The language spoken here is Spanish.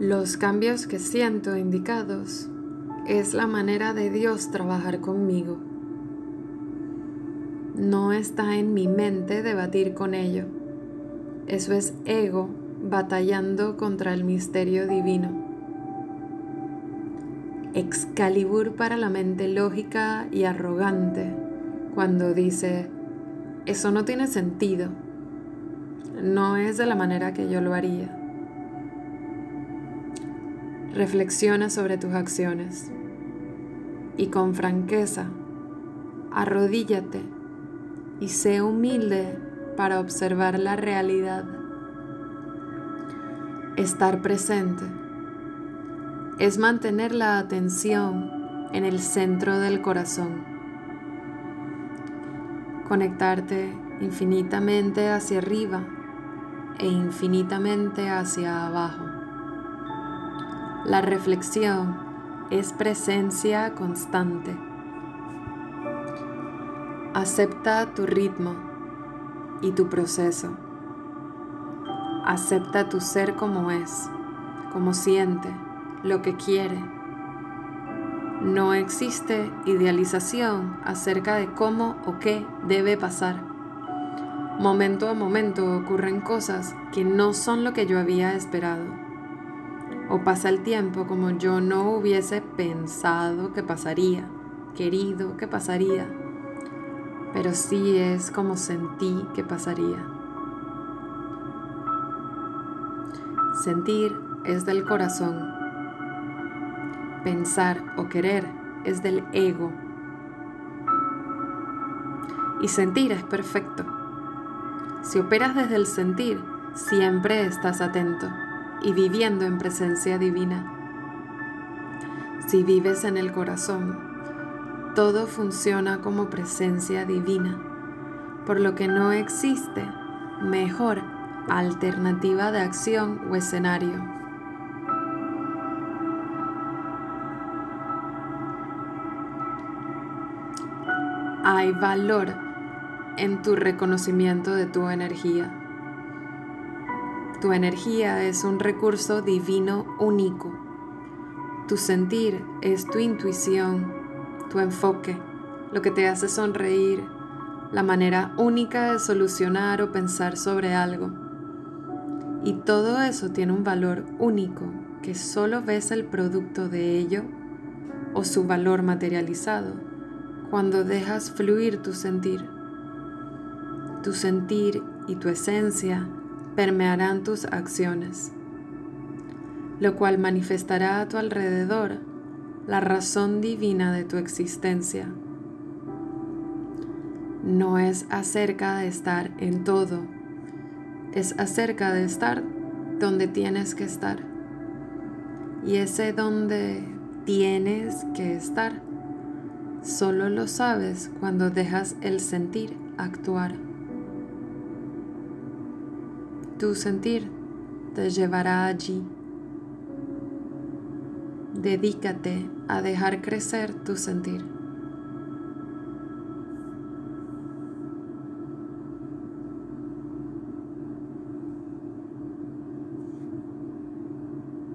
Los cambios que siento indicados es la manera de Dios trabajar conmigo. No está en mi mente debatir con ello. Eso es ego batallando contra el misterio divino. Excalibur para la mente lógica y arrogante cuando dice, eso no tiene sentido, no es de la manera que yo lo haría. Reflexiona sobre tus acciones y con franqueza arrodíllate y sé humilde para observar la realidad. Estar presente es mantener la atención en el centro del corazón. Conectarte infinitamente hacia arriba e infinitamente hacia abajo. La reflexión es presencia constante. Acepta tu ritmo y tu proceso. Acepta tu ser como es, como siente, lo que quiere. No existe idealización acerca de cómo o qué debe pasar. Momento a momento ocurren cosas que no son lo que yo había esperado o pasa el tiempo como yo no hubiese pensado que pasaría, querido que pasaría, pero sí es como sentí que pasaría. Sentir es del corazón. Pensar o querer es del ego. Y sentir es perfecto. Si operas desde el sentir, siempre estás atento y viviendo en presencia divina. Si vives en el corazón, todo funciona como presencia divina, por lo que no existe mejor alternativa de acción o escenario. Hay valor en tu reconocimiento de tu energía. Tu energía es un recurso divino único. Tu sentir es tu intuición, tu enfoque, lo que te hace sonreír, la manera única de solucionar o pensar sobre algo. Y todo eso tiene un valor único que solo ves el producto de ello o su valor materializado cuando dejas fluir tu sentir. Tu sentir y tu esencia permearán tus acciones, lo cual manifestará a tu alrededor la razón divina de tu existencia. No es acerca de estar en todo, es acerca de estar donde tienes que estar. Y ese donde tienes que estar, solo lo sabes cuando dejas el sentir actuar. Tu sentir te llevará allí. Dedícate a dejar crecer tu sentir.